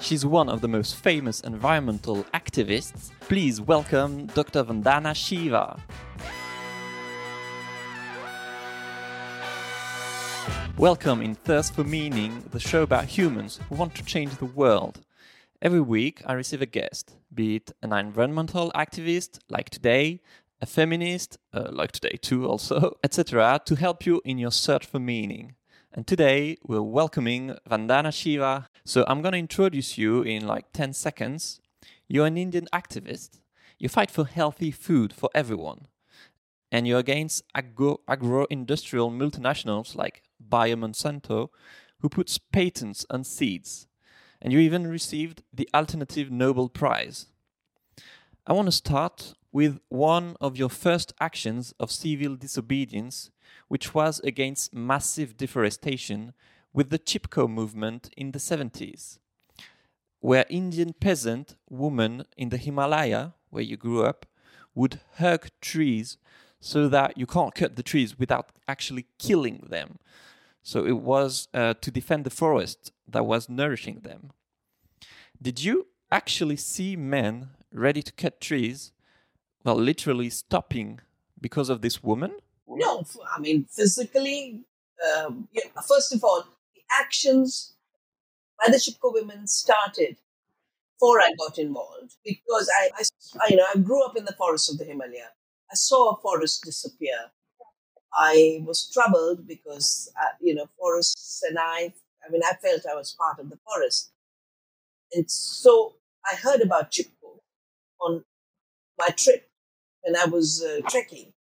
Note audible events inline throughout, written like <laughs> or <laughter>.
She's one of the most famous environmental activists. Please welcome Dr. Vandana Shiva. Welcome in Thirst for Meaning, the show about humans who want to change the world. Every week, I receive a guest, be it an environmental activist, like today, a feminist, uh, like today too, also, <laughs> etc., to help you in your search for meaning. And today, we're welcoming Vandana Shiva. So, I'm going to introduce you in like 10 seconds. You're an Indian activist. You fight for healthy food for everyone. And you're against agro industrial multinationals like Bayer Monsanto, who puts patents on seeds and you even received the Alternative Nobel Prize. I want to start with one of your first actions of civil disobedience, which was against massive deforestation with the Chipko movement in the 70s, where Indian peasant women in the Himalaya, where you grew up, would hug trees so that you can't cut the trees without actually killing them. So it was uh, to defend the forest that was nourishing them. Did you actually see men ready to cut trees, well, literally stopping because of this woman? No, I mean, physically, um, yeah, first of all, the actions by the Chipko women started before I got involved because I, I, I, you know, I grew up in the forests of the Himalaya. I saw a forest disappear. I was troubled because, uh, you know, forests and I, I mean, I felt I was part of the forest. And so I heard about Chipko on my trip when I was uh, trekking.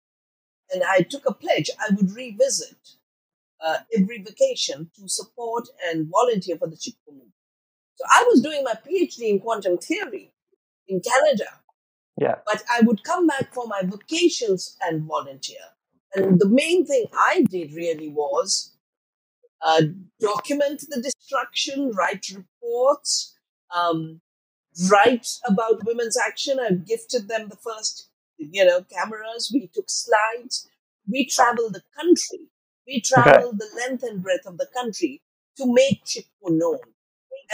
And I took a pledge I would revisit uh, every vacation to support and volunteer for the Chipko movement. So I was doing my PhD in quantum theory in Canada. Yeah. But I would come back for my vacations and volunteer. And the main thing I did really was uh, document the destruction, write reports, um, write about women's action. I've gifted them the first, you know, cameras. We took slides. We traveled the country. We traveled okay. the length and breadth of the country to make Chipko known.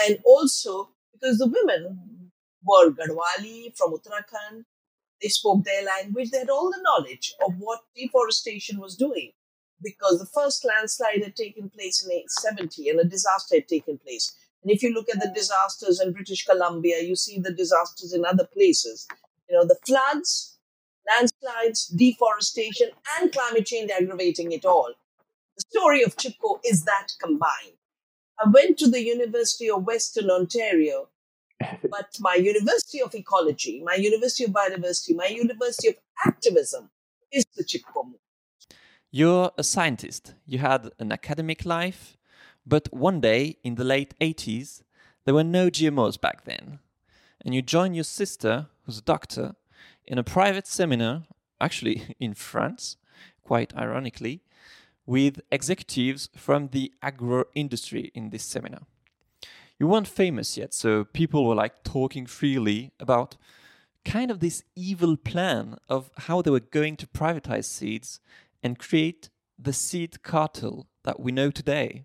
And also because the women were Garhwali from Uttarakhand, they spoke their language, they had all the knowledge of what deforestation was doing because the first landslide had taken place in 1870 and a disaster had taken place. And if you look at the disasters in British Columbia, you see the disasters in other places. You know, the floods, landslides, deforestation, and climate change aggravating it all. The story of Chipko is that combined. I went to the University of Western Ontario, but my University of Ecology, my University of Biodiversity, my University of Activism is the Chipko. You're a scientist. You had an academic life, but one day in the late 80s, there were no GMOs back then. And you joined your sister, who's a doctor, in a private seminar, actually <laughs> in France, quite ironically, with executives from the agro industry in this seminar. You weren't famous yet, so people were like talking freely about kind of this evil plan of how they were going to privatize seeds and create the seed cartel that we know today.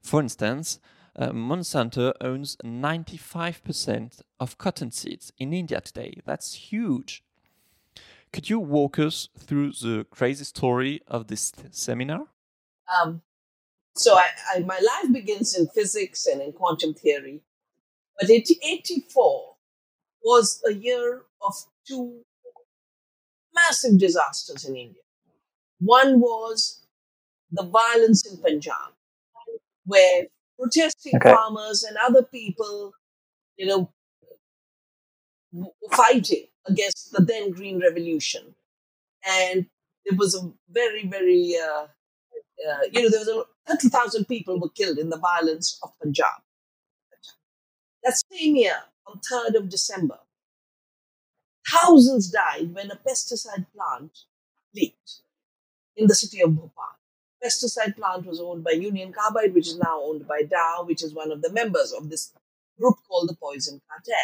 For instance, uh, Monsanto owns 95% of cotton seeds in India today. That's huge. Could you walk us through the crazy story of this seminar? Um, so, I, I, my life begins in physics and in quantum theory. But 1884 was a year of two massive disasters in India. One was the violence in Punjab, where protesting okay. farmers and other people, you know, fighting against the then Green Revolution. And there was a very, very, uh, uh, you know, there was a 30,000 people were killed in the violence of Punjab. That same year, on 3rd of December, thousands died when a pesticide plant leaked in the city of Bhopal pesticide plant was owned by Union Carbide, which is now owned by Dow, which is one of the members of this group called the Poison Cartel.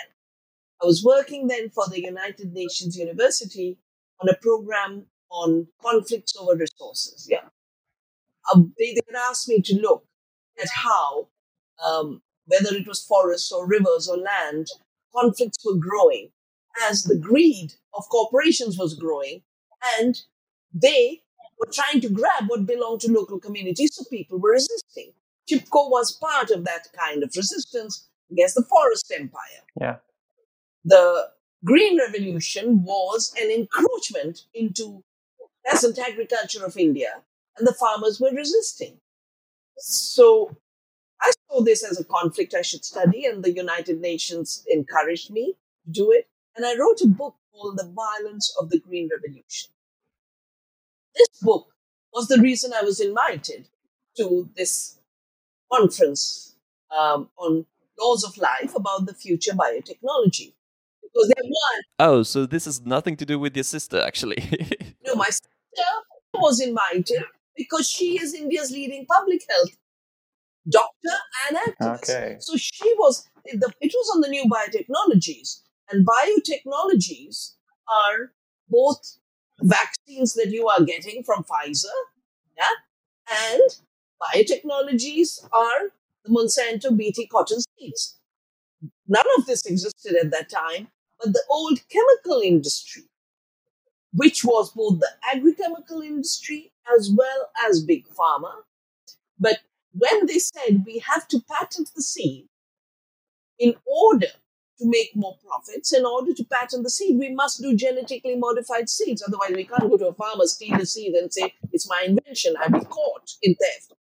I was working then for the United Nations University on a program on conflicts over resources. Yeah. Um, they, they asked me to look at how um, whether it was forests or rivers or land, conflicts were growing as the greed of corporations was growing and they were trying to grab what belonged to local communities, so people were resisting. Chipko was part of that kind of resistance against the forest empire. Yeah. The Green Revolution was an encroachment into peasant agriculture of India, and the farmers were resisting. So I saw this as a conflict I should study, and the United Nations encouraged me to do it. And I wrote a book called The Violence of the Green Revolution. This book was the reason I was invited to this conference um, on laws of life about the future biotechnology. Because there was. Oh, so this has nothing to do with your sister, actually. <laughs> no, my sister was invited because she is India's leading public health doctor and activist. Okay. So she was, it was on the new biotechnologies. And biotechnologies are both vaccines that you are getting from Pfizer, yeah, and biotechnologies are the Monsanto BT cotton seeds. None of this existed at that time, but the old chemical industry, which was both the agrochemical industry as well as big pharma. But when they said we have to patent the seed in order to make more profits, in order to patent the seed, we must do genetically modified seeds. Otherwise, we can't go to a farmer, steal the seed, and say, It's my invention. I'll be caught in theft.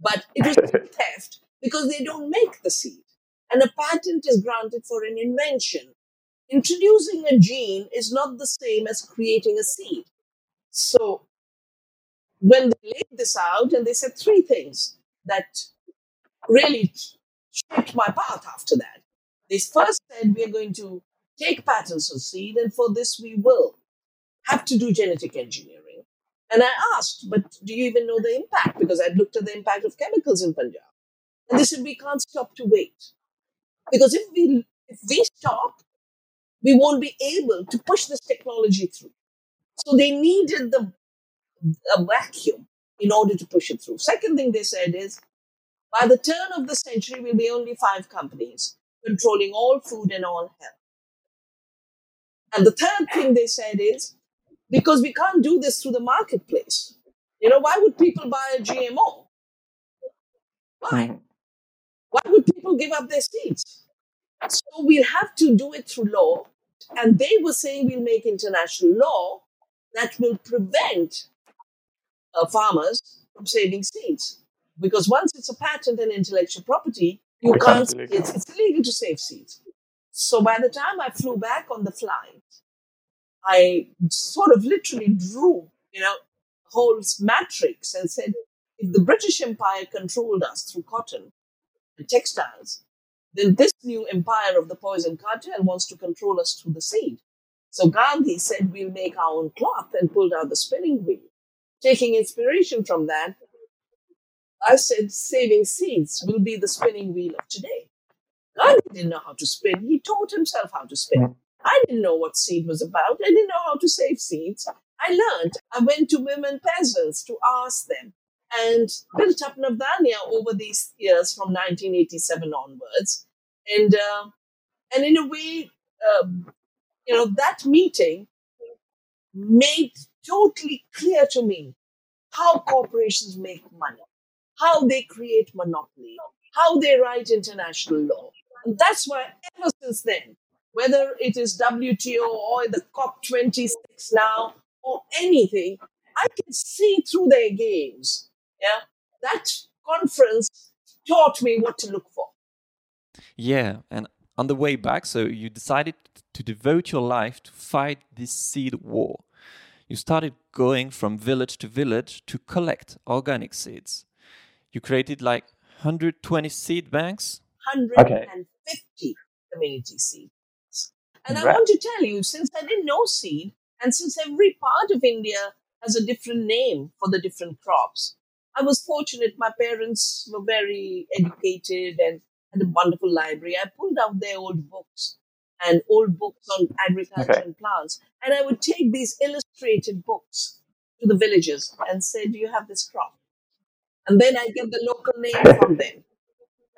But it was <laughs> theft because they don't make the seed. And a patent is granted for an invention. Introducing a gene is not the same as creating a seed. So, when they laid this out, and they said three things that really shaped my path after that. They first said we are going to take patents on seed, and for this we will have to do genetic engineering. And I asked, but do you even know the impact? Because I'd looked at the impact of chemicals in Punjab. And they said we can't stop to wait. Because if we if we stop, we won't be able to push this technology through. So they needed the a vacuum in order to push it through. Second thing they said is by the turn of the century, we'll be only five companies controlling all food and all health. And the third thing they said is because we can't do this through the marketplace. You know, why would people buy a GMO? Why? Why would people give up their seeds? So we'll have to do it through law. And they were saying we'll make international law that will prevent uh, farmers from saving seeds. Because once it's a patent and intellectual property, you can't, it's, it's illegal to save seeds. So by the time I flew back on the flight, I sort of literally drew, you know, whole matrix and said, if the British Empire controlled us through cotton and textiles, then this new empire of the poison cartel wants to control us through the seed. So Gandhi said, we'll make our own cloth and pulled out the spinning wheel. Taking inspiration from that, I said saving seeds will be the spinning wheel of today. Gandhi didn't know how to spin. He taught himself how to spin. I didn't know what seed was about. I didn't know how to save seeds. I learned. I went to women peasants to ask them and built up Navdanya over these years from 1987 onwards. And, uh, and in a way, uh, you know, that meeting made totally clear to me how corporations make money, how they create monopoly, how they write international law. And that's why ever since then, whether it is WTO or the COP26 now or anything, I can see through their games. Yeah. That conference taught me what to look for. Yeah. And on the way back, so you decided to devote your life to fight this seed war you started going from village to village to collect organic seeds. You created like 120 seed banks? 150 okay. community seeds. And right. I want to tell you, since I didn't know seed, and since every part of India has a different name for the different crops, I was fortunate. My parents were very educated and had a wonderful library. I pulled out their old books and old books on agriculture okay. and plants. And I would take these illustrated books to the villages and say, Do you have this crop? And then I get the local name from them.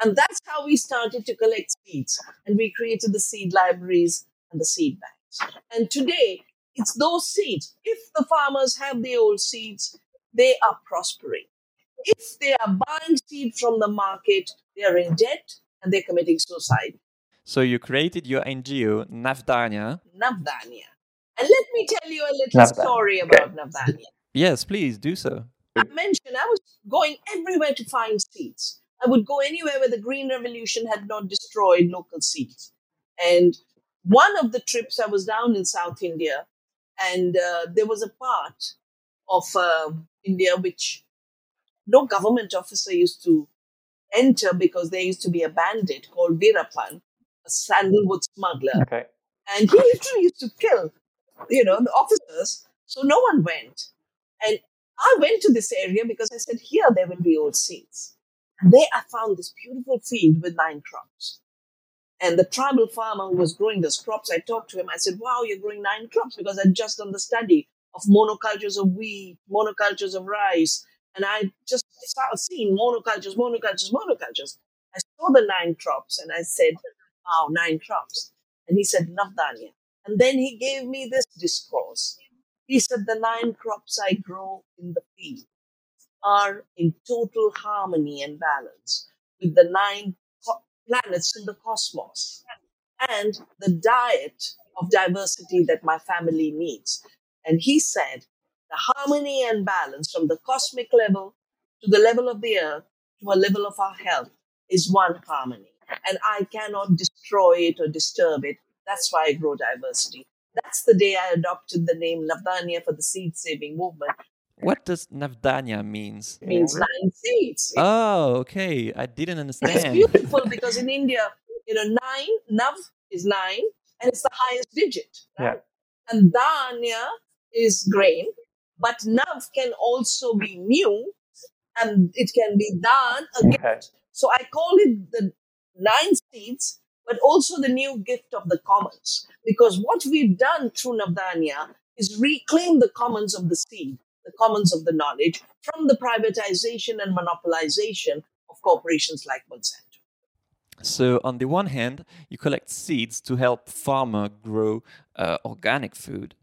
And that's how we started to collect seeds. And we created the seed libraries and the seed banks. And today, it's those seeds. If the farmers have the old seeds, they are prospering. If they are buying seed from the market, they are in debt and they're committing suicide. So you created your NGO, Navdanya. Navdanya. And let me tell you a little Navdanya. story about okay. Navdanya. Yes, please do so. I mentioned I was going everywhere to find seeds. I would go anywhere where the Green Revolution had not destroyed local seeds. And one of the trips I was down in South India, and uh, there was a part of uh, India which no government officer used to enter because there used to be a bandit called Veerappan, a sandalwood smuggler. Okay. And he literally used to kill, you know, the officers. So no one went. And I went to this area because I said, here there will be old seeds. And there I found this beautiful field with nine crops. And the tribal farmer who was growing those crops, I talked to him. I said, wow, you're growing nine crops because I'd just done the study of monocultures of wheat, monocultures of rice. And I just started seeing monocultures, monocultures, monocultures. I saw the nine crops and I said, wow, nine crops. And he said, Navdanya. And then he gave me this discourse. He said, the nine crops I grow in the field are in total harmony and balance with the nine co- planets in the cosmos and the diet of diversity that my family needs. And he said, the harmony and balance from the cosmic level to the level of the earth to a level of our health is one harmony. And I cannot destroy it or disturb it. That's why I grow diversity. That's the day I adopted the name Navdanya for the seed saving movement. What does Navdanya means? It means nine seeds. Oh, okay. I didn't understand. It's beautiful because in India, you know, nine, Nav is nine, and it's the highest digit. Right? Yeah. And Danya is grain, but Nav can also be new, and it can be Dan, a okay. So I call it the nine seeds but also the new gift of the commons. Because what we've done through Navdanya is reclaim the commons of the seed, the commons of the knowledge from the privatization and monopolization of corporations like Monsanto. So, on the one hand, you collect seeds to help farmer grow uh, organic food.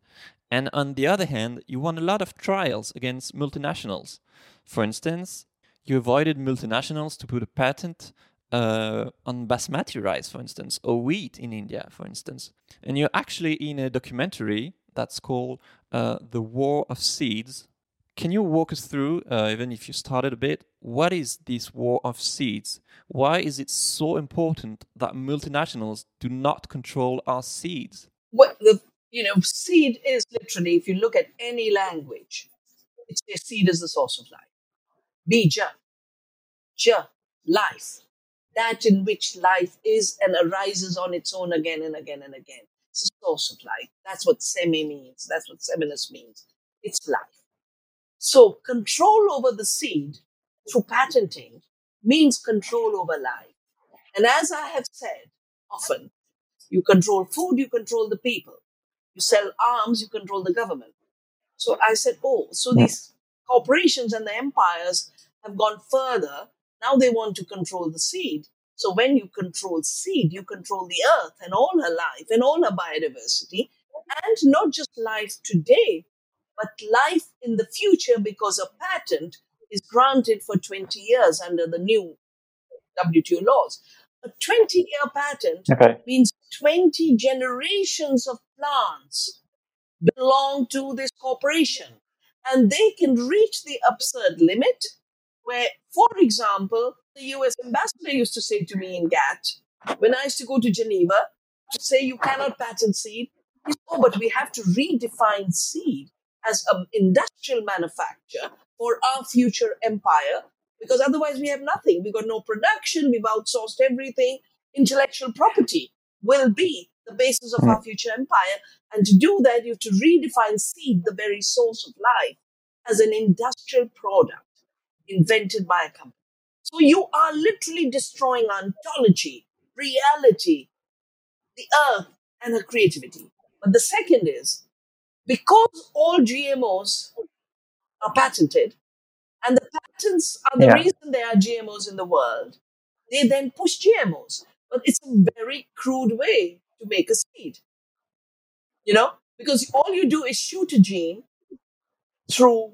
And on the other hand, you won a lot of trials against multinationals. For instance, you avoided multinationals to put a patent uh, on basmati rice, for instance, or wheat in India, for instance. And you're actually in a documentary that's called uh, The War of Seeds. Can you walk us through, uh, even if you started a bit, what is this war of seeds? Why is it so important that multinationals do not control our seeds? Well, the you know, seed is literally, if you look at any language, it's a seed is the source of life. Bija, ja, life that in which life is and arises on its own again and again and again. It's a source of life. That's what semi means. That's what seminus means. It's life. So control over the seed through patenting means control over life. And as I have said often, you control food, you control the people. You sell arms, you control the government. So I said, oh, so these corporations and the empires have gone further now they want to control the seed. So when you control seed, you control the earth and all her life and all her biodiversity, and not just life today, but life in the future because a patent is granted for 20 years under the new WTO laws. A 20 year patent okay. means 20 generations of plants belong to this corporation and they can reach the absurd limit where, for example, the US ambassador used to say to me in GATT, when I used to go to Geneva, to say you cannot patent seed, he said, oh, but we have to redefine seed as an industrial manufacture for our future empire, because otherwise we have nothing. We've got no production, we've outsourced everything. Intellectual property will be the basis of our hmm. future empire. And to do that, you have to redefine seed, the very source of life, as an industrial product invented by a company. So you are literally destroying ontology, reality, the earth, and her creativity. But the second is because all GMOs are patented, and the patents are the yeah. reason there are GMOs in the world, they then push GMOs. But it's a very crude way to make a seed. You know, because all you do is shoot a gene through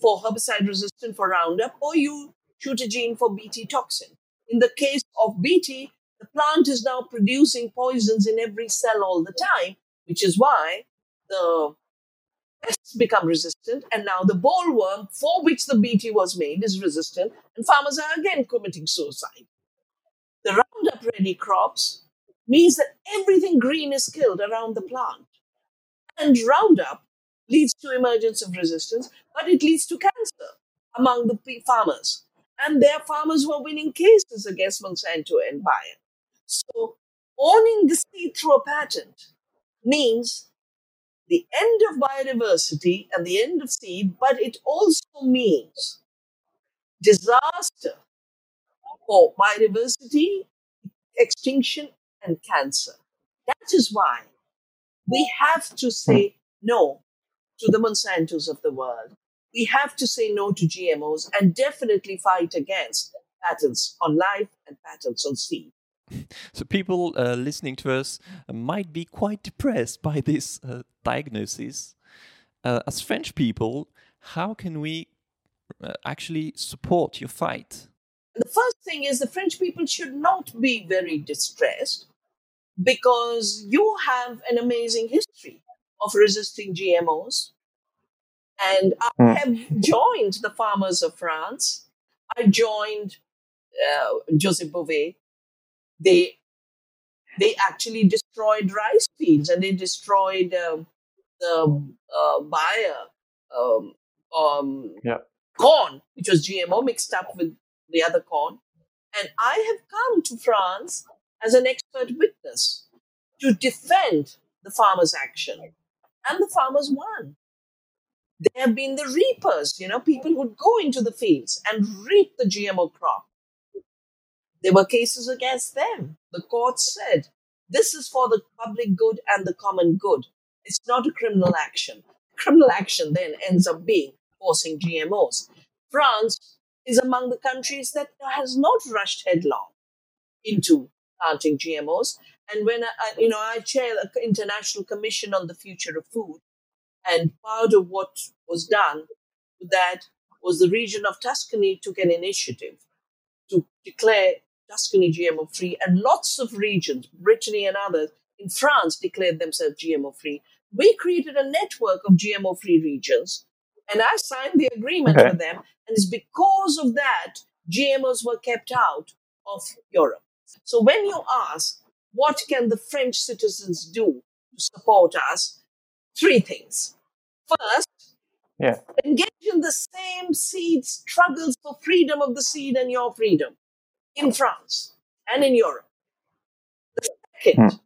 for herbicide resistant for Roundup, or you shoot a gene for Bt toxin. In the case of Bt, the plant is now producing poisons in every cell all the time, which is why the pests become resistant, and now the bollworm for which the Bt was made is resistant, and farmers are again committing suicide. The Roundup ready crops means that everything green is killed around the plant. And Roundup leads to emergence of resistance, but it leads to cancer among the farmers. And there are farmers who are winning cases against Monsanto and Bayer. So owning the seed through a patent means the end of biodiversity and the end of seed, but it also means disaster for biodiversity, extinction, and cancer. That is why we have to say no to the Monsantos of the world. We have to say no to GMOs and definitely fight against patents on life and patents on seed. So, people uh, listening to us might be quite depressed by this uh, diagnosis. Uh, as French people, how can we uh, actually support your fight? The first thing is the French people should not be very distressed because you have an amazing history of resisting GMOs. And I mm. have joined the farmers of France. I joined uh, Joseph Bové. They they actually destroyed rice fields and they destroyed uh, the uh, Bayer um, um, yeah. corn, which was GMO mixed up with the other corn. And I have come to France as an expert witness to defend the farmers' action and the farmers won. There have been the reapers, you know, people who'd go into the fields and reap the GMO crop. There were cases against them. The court said, this is for the public good and the common good. It's not a criminal action. Criminal action then ends up being forcing GMOs. France is among the countries that has not rushed headlong into planting GMOs. And when I, you know, I chair an international commission on the future of food, and part of what was done with that was the region of Tuscany took an initiative to declare Tuscany GMO free, and lots of regions, Brittany and others, in France declared themselves GMO free. We created a network of GMO free regions, and I signed the agreement okay. with them. And it's because of that GMOs were kept out of Europe. So when you ask, what can the French citizens do to support us? Three things. First, yeah. engage in the same seed struggles for freedom of the seed and your freedom in France and in Europe. The second, hmm.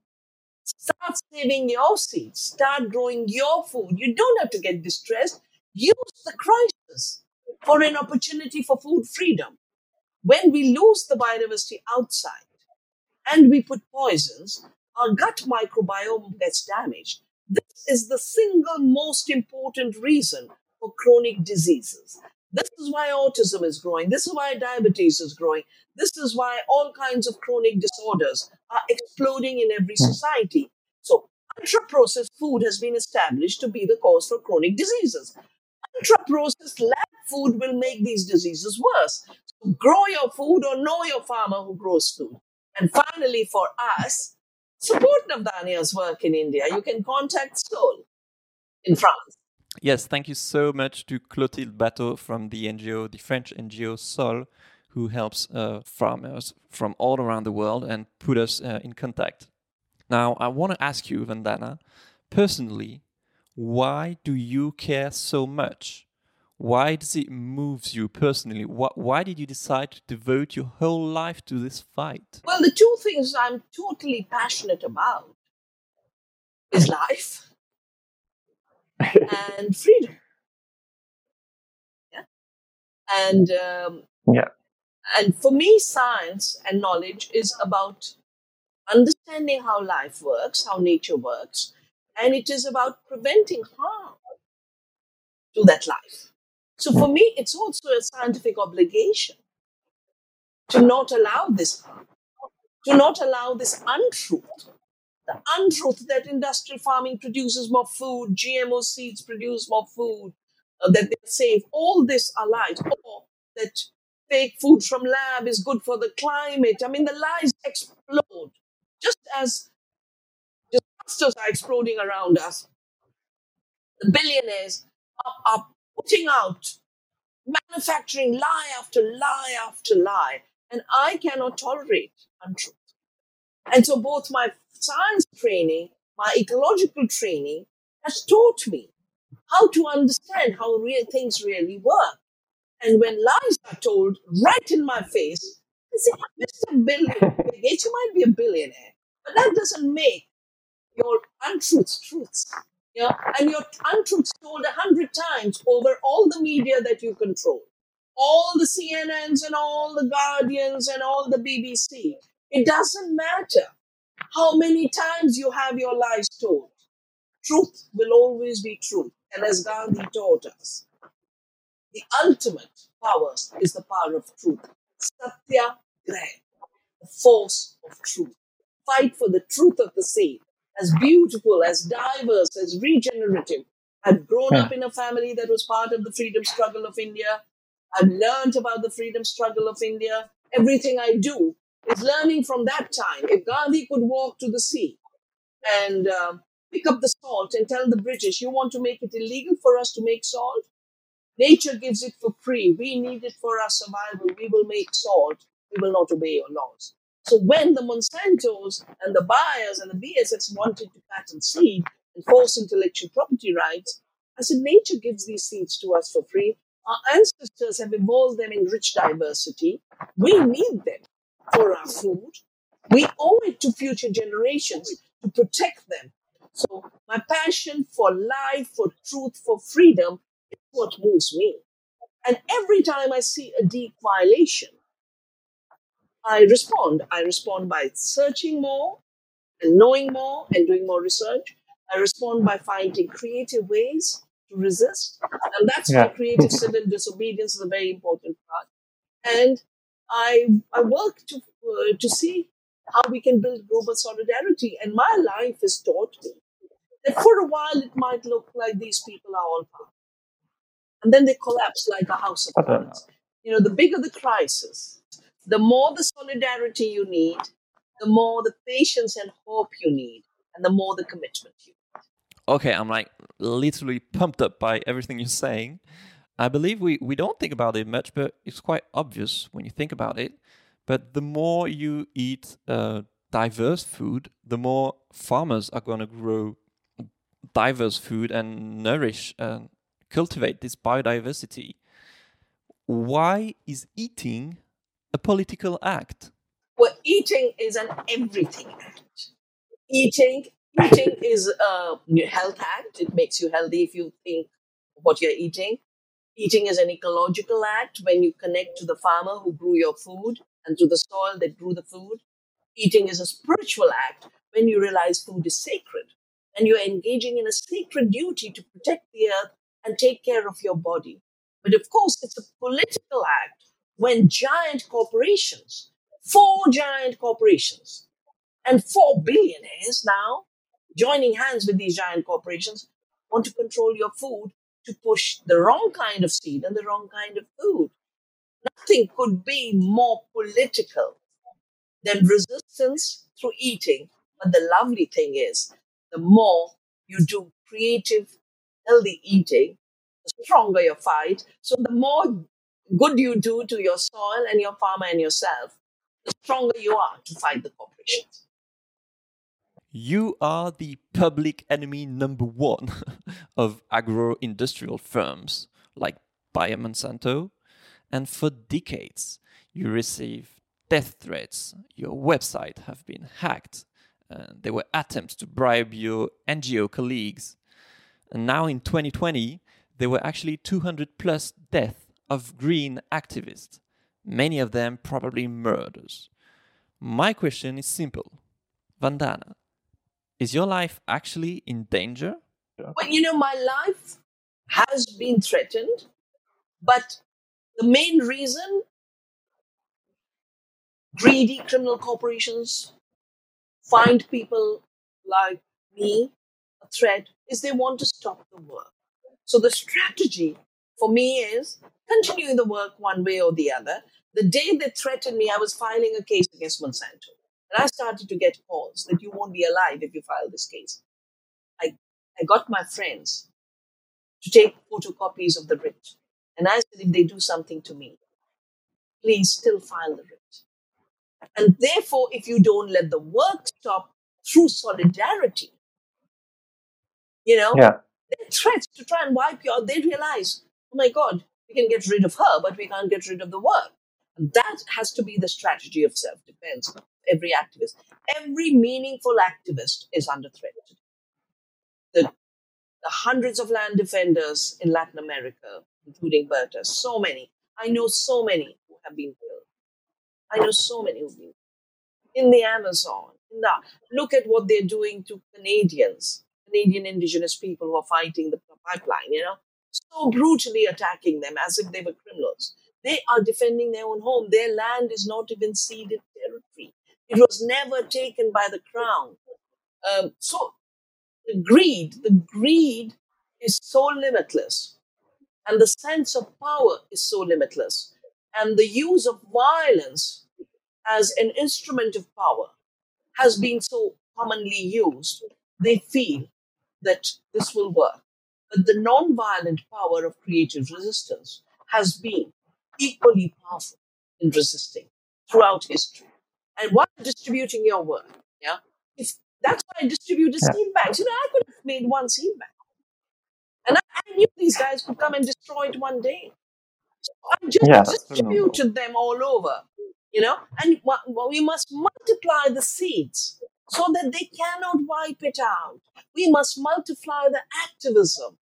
start saving your seeds, start growing your food. You don't have to get distressed. Use the crisis for an opportunity for food freedom. When we lose the biodiversity outside, and we put poisons, our gut microbiome gets damaged. This is the single most important reason for chronic diseases. This is why autism is growing. This is why diabetes is growing. This is why all kinds of chronic disorders are exploding in every hmm. society. So, ultra processed food has been established to be the cause for chronic diseases. Ultra processed lab food will make these diseases worse. So, grow your food or know your farmer who grows food. And finally, for us, support Navdanya's work in India. You can contact Sol in France. Yes, thank you so much to Clotilde Bateau from the NGO, the French NGO Sol, who helps uh, farmers from all around the world and put us uh, in contact. Now, I want to ask you, Vandana, personally, why do you care so much why does it move you personally? Why did you decide to devote your whole life to this fight? Well, the two things I'm totally passionate about is life <laughs> and freedom. Yeah, and um, yeah, and for me, science and knowledge is about understanding how life works, how nature works, and it is about preventing harm to that life. So for me, it's also a scientific obligation to not allow this to not allow this untruth. The untruth that industrial farming produces more food, GMO seeds produce more food, uh, that they're safe, all this are lies, or that fake food from lab is good for the climate. I mean, the lies explode just as disasters are exploding around us. The billionaires are, are putting out manufacturing lie after lie after lie. And I cannot tolerate untruth. And so both my science training, my ecological training has taught me how to understand how real things really work. And when lies are told right in my face, I say, Mr. Bill Gates, you might be a billionaire, but that doesn't make your untruths truths. Yeah, and your untruths told a hundred times over all the media that you control, all the CNNs and all the Guardians and all the BBC. It doesn't matter how many times you have your lies told. Truth will always be truth. And as Gandhi taught us, the ultimate power is the power of truth. Satya Graha, the force of truth. Fight for the truth of the same as beautiful, as diverse, as regenerative. I've grown up in a family that was part of the freedom struggle of India. I've learned about the freedom struggle of India. Everything I do is learning from that time. If Gandhi could walk to the sea and uh, pick up the salt and tell the British, you want to make it illegal for us to make salt? Nature gives it for free. We need it for our survival. We will make salt. We will not obey your laws. So when the Monsantos and the Bayers and the BASFs wanted to patent seed and force intellectual property rights, I said, nature gives these seeds to us for free. Our ancestors have evolved them in rich diversity. We need them for our food. We owe it to future generations to protect them. So my passion for life, for truth, for freedom is what moves me. And every time I see a deep violation, I respond. I respond by searching more and knowing more and doing more research. I respond by finding creative ways to resist. And that's yeah. why creative civil disobedience is a very important part. And I, I work to, uh, to see how we can build global solidarity. And my life has taught me that for a while it might look like these people are all powerful. And then they collapse like a house of cards. You know, the bigger the crisis, the more the solidarity you need, the more the patience and hope you need, and the more the commitment you need. Okay, I'm like literally pumped up by everything you're saying. I believe we, we don't think about it much, but it's quite obvious when you think about it. But the more you eat uh, diverse food, the more farmers are going to grow diverse food and nourish and cultivate this biodiversity. Why is eating a political act? Well, eating is an everything act. Eating, eating is a health act. It makes you healthy if you think what you're eating. Eating is an ecological act when you connect to the farmer who grew your food and to the soil that grew the food. Eating is a spiritual act when you realize food is sacred and you're engaging in a sacred duty to protect the earth and take care of your body. But of course, it's a political act when giant corporations, four giant corporations, and four billionaires now joining hands with these giant corporations want to control your food to push the wrong kind of seed and the wrong kind of food. Nothing could be more political than resistance through eating. But the lovely thing is, the more you do creative, healthy eating, the stronger your fight. So the more good you do to your soil and your farmer and yourself, the stronger you are to fight the corporations. You are the public enemy number one <laughs> of agro industrial firms like Bayer Monsanto, and for decades you receive death threats. Your website have been hacked. Uh, there were attempts to bribe your NGO colleagues. And now in 2020, there were actually 200 plus deaths of green activists, many of them probably murders. My question is simple Vandana, is your life actually in danger? Well, you know, my life has been threatened, but the main reason greedy criminal corporations find people like me a threat is they want to stop the work. So the strategy for me is continuing the work one way or the other. The day they threatened me, I was filing a case against Monsanto. And I started to get calls that you won't be alive if you file this case. I, I got my friends to take photocopies of the writ. And I said, if they do something to me, please still file the writ. And therefore, if you don't let the work stop through solidarity, you know, Yeah. their threats to try and wipe you out, they realize, oh my God, we can get rid of her, but we can't get rid of the work. And that has to be the strategy of self defense every activist. Every meaningful activist is under threat. The, the hundreds of land defenders in Latin America, including Berta, so many. I know so many who have been killed. I know so many who've been killed. in the Amazon. Now, look at what they're doing to Canadians, Canadian indigenous people who are fighting the pipeline, you know, so brutally attacking them as if they were criminals. They are defending their own home. Their land is not even ceded territory. It was never taken by the crown. Um, so the greed, the greed is so limitless, and the sense of power is so limitless, and the use of violence as an instrument of power has been so commonly used. They feel that this will work. But the non-violent power of creative resistance has been equally powerful in resisting throughout history. And while distributing your work, yeah, if that's why I distributed Yeah. seed bags. You know, I could have made one seed bag. And I, I knew these guys could come and destroy it one day. So I just Yeah, distributed them all over, you know, and we must multiply the seeds so that they cannot wipe it out. We must multiply the activism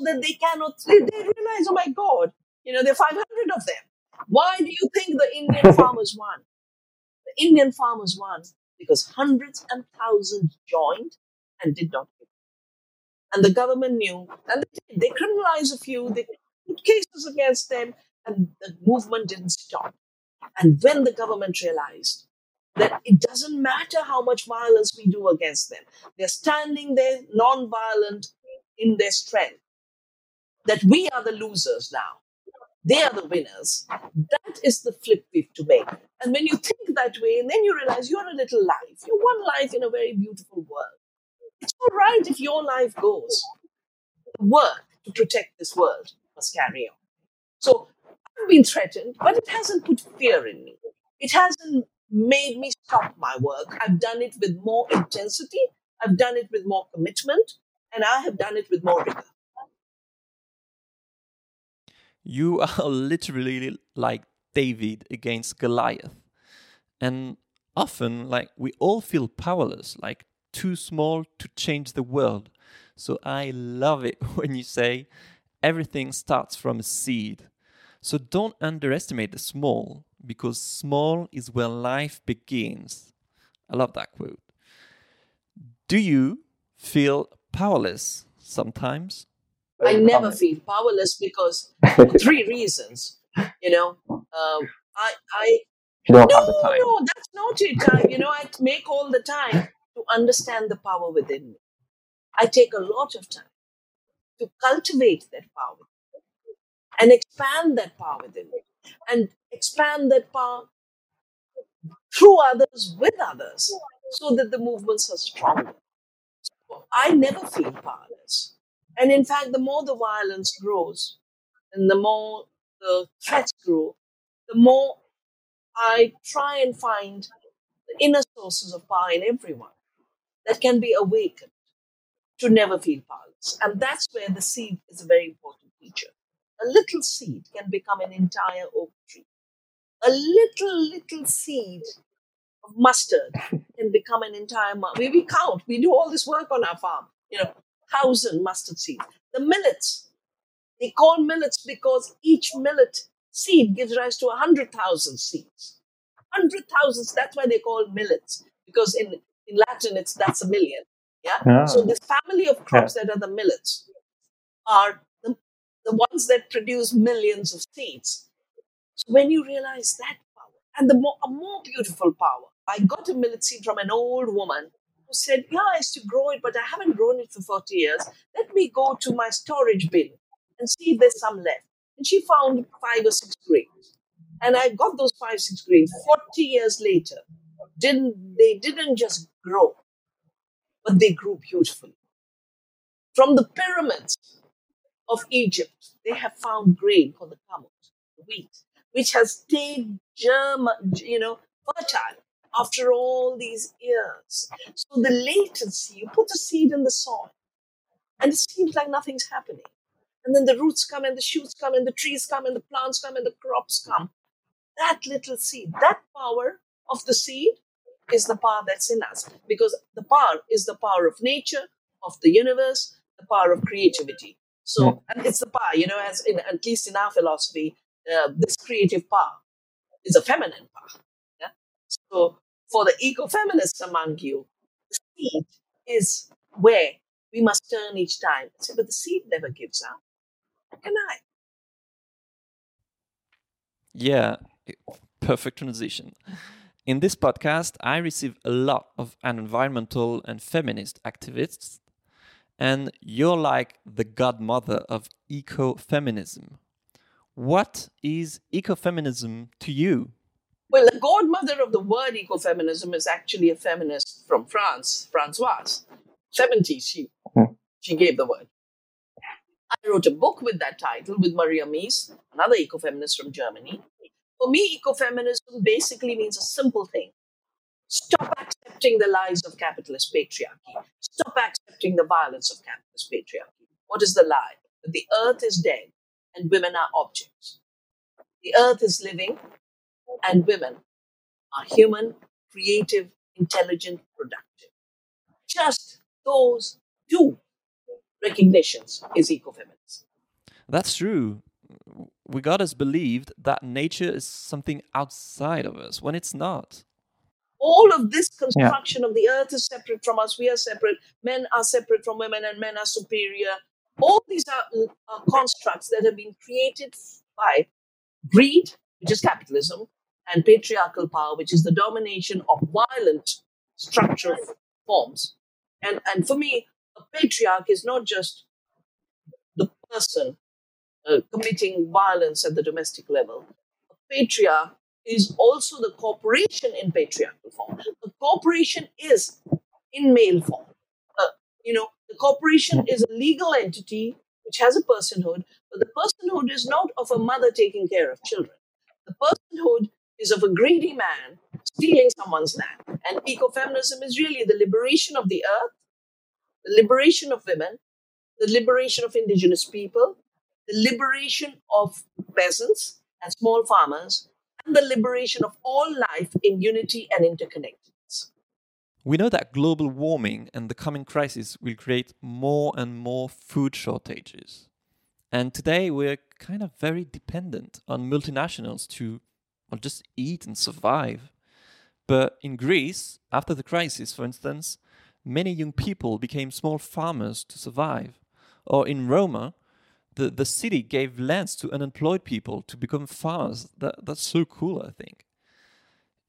that they cannot, they, they realize, oh my God, you know, there are 500 of them. Why do you think the Indian <laughs> farmers won? The Indian farmers won because hundreds and thousands joined and did not quit. And the government knew, and they, did. they criminalized a few, they put cases against them, and the movement didn't stop. And when the government realized that it doesn't matter how much violence we do against them, they're standing there non-violent in their strength, that we are the losers now. They are the winners. That is the flip we have to make. And when you think that way, and then you realize you're a little life. You're one life in a very beautiful world. It's all right if your life goes. The work to protect this world must carry on. So I've been threatened, but it hasn't put fear in me. It hasn't made me stop my work. I've done it with more intensity, I've done it with more commitment, and I have done it with more rigor. You <laughs> are literally like David against Goliath. And often, like, we all feel powerless, like too small to change the world. So I love it <laughs> when you say everything starts from a seed. So don't underestimate the small, because small is where life begins. I love that quote. Do you feel powerless sometimes? I never feel powerless because for <laughs> three reasons. You know, um, I, I no, time. no, that's not it. I, you know, I make all the time to understand the power within me. I take a lot of time to cultivate that power and expand that power within me and expand that power through others with others so that the movements are stronger. So I never feel powerless. And in fact, the more the violence grows and the more the threats grow, the more I try and find the inner sources of power in everyone that can be awakened to never feel powerless. And that's where the seed is a very important feature. A little seed can become an entire oak tree. A little, little seed of mustard can become an entire. mu- We, we count. We do all this work on our farm. You know, thousand mustard seeds. The millets. They call millets because each millet seed gives rise to a hundred thousand seeds. Hundred thousands. That's why they call millets because in in Latin it's that's a million. Yeah. Ah. So this family of crops that are the millets are the, the ones that produce millions of seeds. So when you realize that power and the more, a more beautiful power. I got a millet seed from an old woman said, Yeah, I used to grow it, but I haven't grown it for 40 years. Let me go to my storage bin and see if there's some left. And she found five or six grains. And I got those five, six grains 40 years later. Didn't they didn't just grow, but they grew beautifully. From the pyramids of Egypt, they have found grain called the kamut, wheat, which has stayed germ, you know, fertile after all these years. So the latency, you put the seed in the soil, and it seems like nothing's happening. And then the roots come, and the shoots come, and the trees come, and the plants come, and the crops come. That little seed, that power of the seed is the power that's in us because the power is the power of nature, of the universe, the power of creativity. So, and it's the power, you know, as in, at least in our philosophy, uh, this creative power is a feminine power. Yeah? So, for the eco-feminists among you, the seed is where we must turn each time. Say, but the seed never gives up. Can I? Yeah, perfect transition. In this podcast, I receive a lot of environmental and feminist activists, and you're like the godmother of ecofeminism. What is ecofeminism to you? Well, the godmother of the word ecofeminism is actually a feminist from France, Françoise. 70s, she, hmm. she gave the word. I wrote a book with that title with Maria Mies, another ecofeminist from Germany. For me, ecofeminism basically means a simple thing stop accepting the lies of capitalist patriarchy, stop accepting the violence of capitalist patriarchy. What is the lie? That the earth is dead and women are objects. The earth is living and women are human, creative, intelligent, productive. Just those two recognitions is ecofeminism. That's true. We got us believed that nature is something outside of us when it's not. All of this construction yeah. of the earth is separate from us. We are separate. Men are separate from women, and men are superior. All these are, are constructs that have been created by greed, which is capitalism, and patriarchal power, which is the domination of violent structural forms. And, and for me, a patriarch is not just the person uh, committing violence at the domestic level. A patriarch is also the corporation in patriarchal form. The corporation is in male form. Uh, you know, the corporation is a legal entity which has a personhood, but the personhood is not of a mother taking care of children. The personhood is of a greedy man stealing someone's land. And ecofeminism is really the liberation of the earth, the liberation of women, the liberation of indigenous people, the liberation of peasants and small farmers, and the liberation of all life in unity and interconnectedness. We know that global warming and the coming crisis will create more and more food shortages. And today we're kind of very dependent on multinationals to or just eat and survive. But in Greece, after the crisis, for instance, many young people became small farmers to survive. Or in Roma, the, the city gave lands to unemployed people to become farmers. That, that's so cool, I think.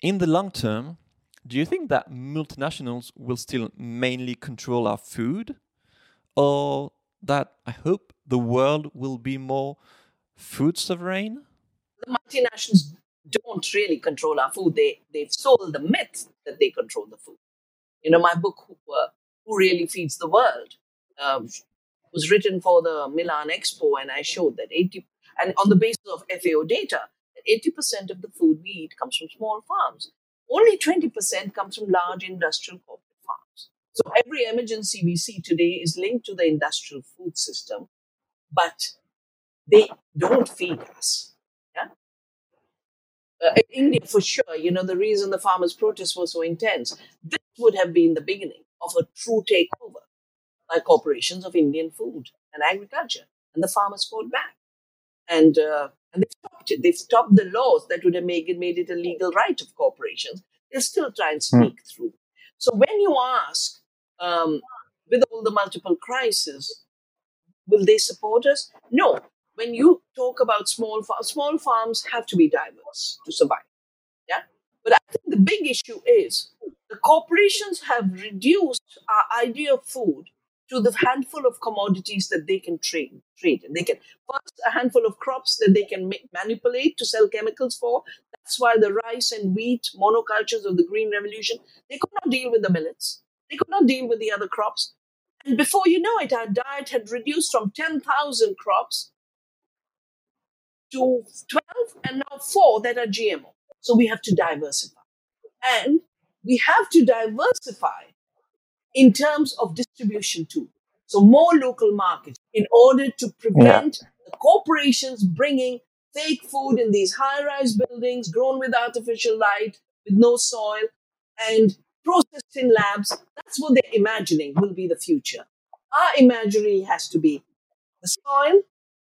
In the long term, do you think that multinationals will still mainly control our food? Or that I hope the world will be more food sovereign? The multinationals don't really control our food. They they've sold the myth that they control the food. You know, my book "Who, uh, Who Really Feeds the World" um, was written for the Milan Expo, and I showed that eighty and on the basis of FAO data, eighty percent of the food we eat comes from small farms. Only twenty percent comes from large industrial corporate farms. So every emergency we see today is linked to the industrial food system, but they don't feed us uh, India for sure, you know, the reason the farmers' protests were so intense, this would have been the beginning of a true takeover by corporations of Indian food and agriculture. And the farmers fought back. And, uh, and they stopped it. They stopped the laws that would have made it, made it a legal right of corporations. They'll still try and hmm. sneak mm. through. So when you ask, um, with all the multiple crises, will they support us? No, when you talk about small farms, small farms have to be diverse to survive. Yeah, But I think the big issue is the corporations have reduced our idea of food to the handful of commodities that they can trade. trade. And they can first a handful of crops that they can make, manipulate to sell chemicals for. That's why the rice and wheat monocultures of the Green Revolution they could not deal with the millets. They could not deal with the other crops. And before you know it, our diet had reduced from 10,000 crops to 12 and now four that are GMO. So we have to diversify. And we have to diversify in terms of distribution too. So more local markets in order to prevent yeah. the corporations bringing fake food in these high-rise buildings grown with artificial light, with no soil, and processed in labs. That's what they're imagining will be the future. Our imagery has to be the soil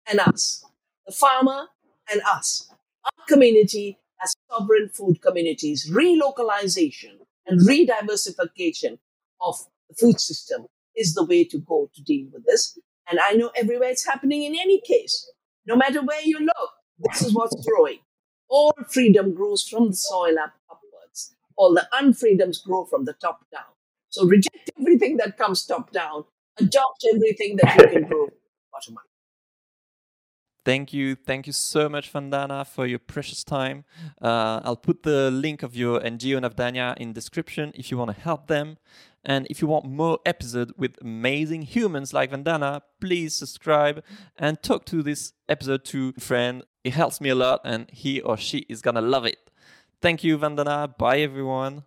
and us, the farmer and us, our community as sovereign food communities, relocalization and rediversification of the food system is the way to go to deal with this. And I know everywhere it's happening in any case. No matter where you look, this is what's growing. All freedom grows from the soil up, upwards. All the unfreedoms grow from the top down. So reject everything that comes top down. Adopt everything that you can grow bottom up. Thank you. Thank you so much, Vandana, for your precious time. Uh, I'll put the link of your NGO Navdanya in description if you want to help them. And if you want more episodes with amazing humans like Vandana, please subscribe and talk to this episode to a friend. It helps me a lot and he or she is gonna love it. Thank you, Vandana. Bye, everyone.